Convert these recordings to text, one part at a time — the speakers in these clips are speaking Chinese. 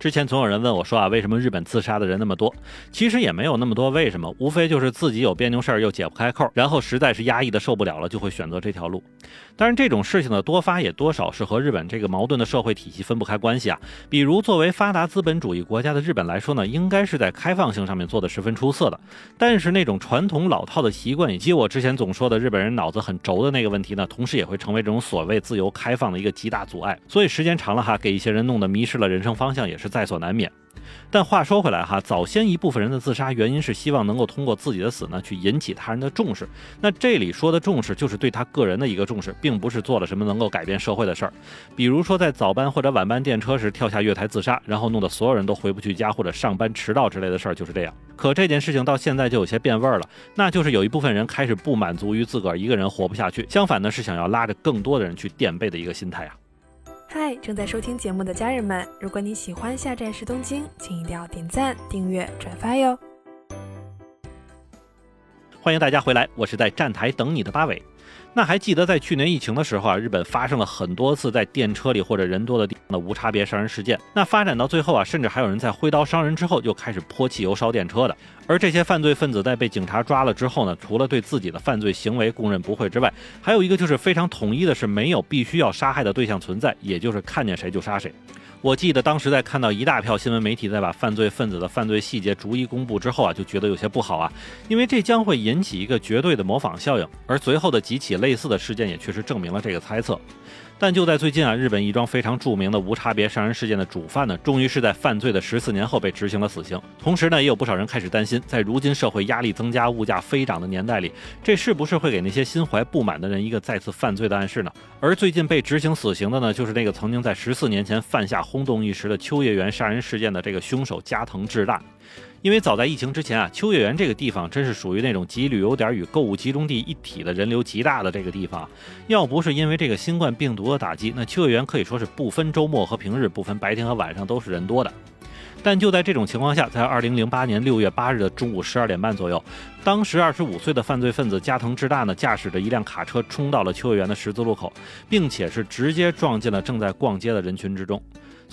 之前总有人问我说啊，为什么日本自杀的人那么多？其实也没有那么多为什么，无非就是自己有别扭事儿又解不开扣，然后实在是压抑的受不了了，就会选择这条路。当然，这种事情的多发也多少是和日本这个矛盾的社会体系分不开关系啊。比如，作为发达资本主义国家的日本来说呢，应该是在开放性上面做的十分出色的。但是那种传统老套的习惯，以及我之前总说的日本人脑子很轴的那个问题呢，同时也会成为这种所谓自由开放的一个极大阻碍。所以时间长了哈，给一些人弄得迷失了人生方向，也是在所难免。但话说回来哈，早先一部分人的自杀原因是希望能够通过自己的死呢，去引起他人的重视。那这里说的重视，就是对他个人的一个重视，并不是做了什么能够改变社会的事儿。比如说在早班或者晚班电车时跳下月台自杀，然后弄得所有人都回不去家或者上班迟到之类的事儿，就是这样。可这件事情到现在就有些变味儿了，那就是有一部分人开始不满足于自个儿一个人活不下去，相反呢是想要拉着更多的人去垫背的一个心态啊。嗨，正在收听节目的家人们，如果你喜欢下站是东京，请一定要点赞、订阅、转发哟！欢迎大家回来，我是在站台等你的八尾。那还记得在去年疫情的时候啊，日本发生了很多次在电车里或者人多的地方的无差别杀人事件。那发展到最后啊，甚至还有人在挥刀伤人之后就开始泼汽油烧电车的。而这些犯罪分子在被警察抓了之后呢，除了对自己的犯罪行为供认不讳之外，还有一个就是非常统一的是没有必须要杀害的对象存在，也就是看见谁就杀谁。我记得当时在看到一大票新闻媒体在把犯罪分子的犯罪细节逐一公布之后啊，就觉得有些不好啊，因为这将会引起一个绝对的模仿效应。而随后的几起类似的事件也确实证明了这个猜测。但就在最近啊，日本一桩非常著名的无差别杀人事件的主犯呢，终于是在犯罪的十四年后被执行了死刑。同时呢，也有不少人开始担心，在如今社会压力增加、物价飞涨的年代里，这是不是会给那些心怀不满的人一个再次犯罪的暗示呢？而最近被执行死刑的呢，就是那个曾经在十四年前犯下轰动一时的秋叶原杀人事件的这个凶手加藤智大。因为早在疫情之前啊，秋叶原这个地方真是属于那种集旅游点与购物集中地一体的人流极大的这个地方。要不是因为这个新冠病毒的打击，那秋叶原可以说是不分周末和平日，不分白天和晚上都是人多的。但就在这种情况下，在二零零八年六月八日的中午十二点半左右，当时二十五岁的犯罪分子加藤智大呢，驾驶着一辆卡车冲到了秋叶原的十字路口，并且是直接撞进了正在逛街的人群之中。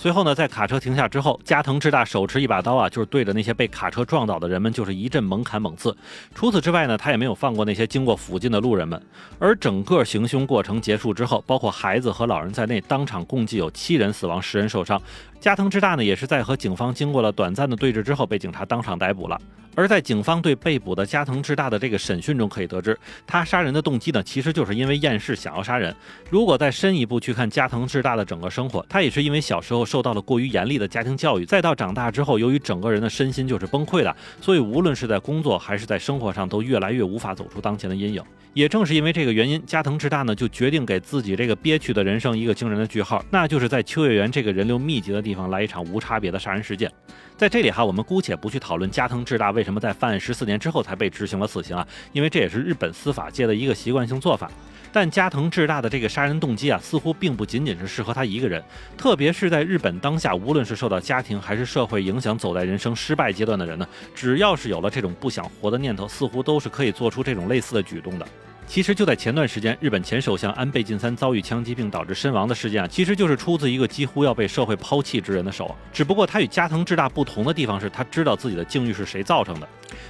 随后呢，在卡车停下之后，加藤智大手持一把刀啊，就是对着那些被卡车撞倒的人们，就是一阵猛砍猛刺。除此之外呢，他也没有放过那些经过附近的路人们。而整个行凶过程结束之后，包括孩子和老人在内，当场共计有七人死亡，十人受伤。加藤智大呢，也是在和警方经过了短暂的对峙之后，被警察当场逮捕了。而在警方对被捕的加藤智大的这个审讯中，可以得知，他杀人的动机呢，其实就是因为厌世想要杀人。如果再深一步去看加藤智大的整个生活，他也是因为小时候受到了过于严厉的家庭教育，再到长大之后，由于整个人的身心就是崩溃的，所以无论是在工作还是在生活上，都越来越无法走出当前的阴影。也正是因为这个原因，加藤智大呢就决定给自己这个憋屈的人生一个惊人的句号，那就是在秋叶原这个人流密集的地方来一场无差别的杀人事件。在这里哈，我们姑且不去讨论加藤智大为什么在犯案十四年之后才被执行了死刑啊，因为这也是日本司法界的一个习惯性做法。但加藤智大的这个杀人动机啊，似乎并不仅仅是适合他一个人，特别是在日本当下，无论是受到家庭还是社会影响，走在人生失败阶段的人呢，只要是有了这种不想活的念头，似乎都是可以做出这种类似的举动的。其实就在前段时间，日本前首相安倍晋三遭遇枪击并导致身亡的事件啊，其实就是出自一个几乎要被社会抛弃之人的手。只不过他与加藤智大不同的地方是，他知道自己的境遇是谁造成的。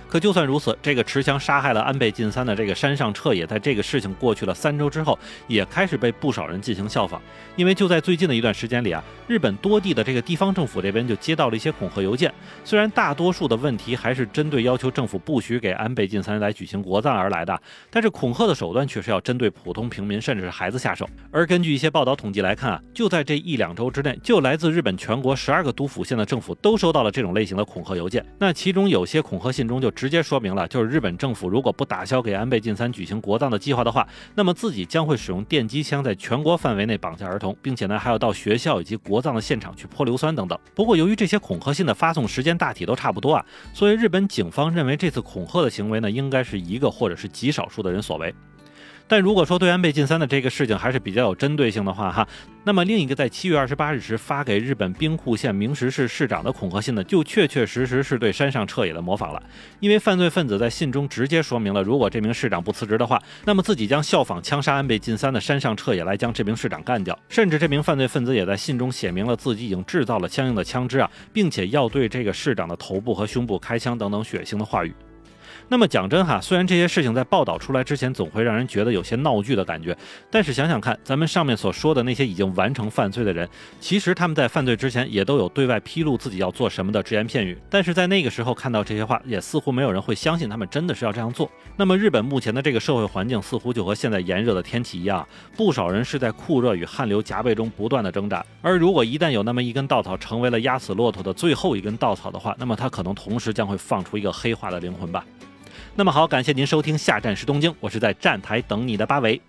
可就算如此，这个持枪杀害了安倍晋三的这个山上彻也，在这个事情过去了三周之后，也开始被不少人进行效仿。因为就在最近的一段时间里啊，日本多地的这个地方政府这边就接到了一些恐吓邮件。虽然大多数的问题还是针对要求政府不许给安倍晋三来举行国葬而来的，但是恐吓的手段却是要针对普通平民甚至是孩子下手。而根据一些报道统计来看啊，就在这一两周之内，就来自日本全国十二个都府县的政府都收到了这种类型的恐吓邮件。那其中有些恐吓信中就直接说明了，就是日本政府如果不打消给安倍晋三举行国葬的计划的话，那么自己将会使用电击枪在全国范围内绑架儿童，并且呢还要到学校以及国葬的现场去泼硫酸等等。不过由于这些恐吓信的发送时间大体都差不多啊，所以日本警方认为这次恐吓的行为呢，应该是一个或者是极少数的人所为。但如果说对安倍晋三的这个事情还是比较有针对性的话，哈，那么另一个在七月二十八日时发给日本兵库县明石市市长的恐吓信呢，就确确实实是对山上彻也的模仿了。因为犯罪分子在信中直接说明了，如果这名市长不辞职的话，那么自己将效仿枪杀安倍晋三的山上彻也来将这名市长干掉。甚至这名犯罪分子也在信中写明了自己已经制造了相应的枪支啊，并且要对这个市长的头部和胸部开枪等等血腥的话语。那么讲真哈，虽然这些事情在报道出来之前总会让人觉得有些闹剧的感觉，但是想想看，咱们上面所说的那些已经完成犯罪的人，其实他们在犯罪之前也都有对外披露自己要做什么的只言片语，但是在那个时候看到这些话，也似乎没有人会相信他们真的是要这样做。那么日本目前的这个社会环境似乎就和现在炎热的天气一样，不少人是在酷热与汗流浃背中不断的挣扎，而如果一旦有那么一根稻草成为了压死骆驼的最后一根稻草的话，那么它可能同时将会放出一个黑化的灵魂吧。那么好，感谢您收听下站是东京，我是在站台等你的八维。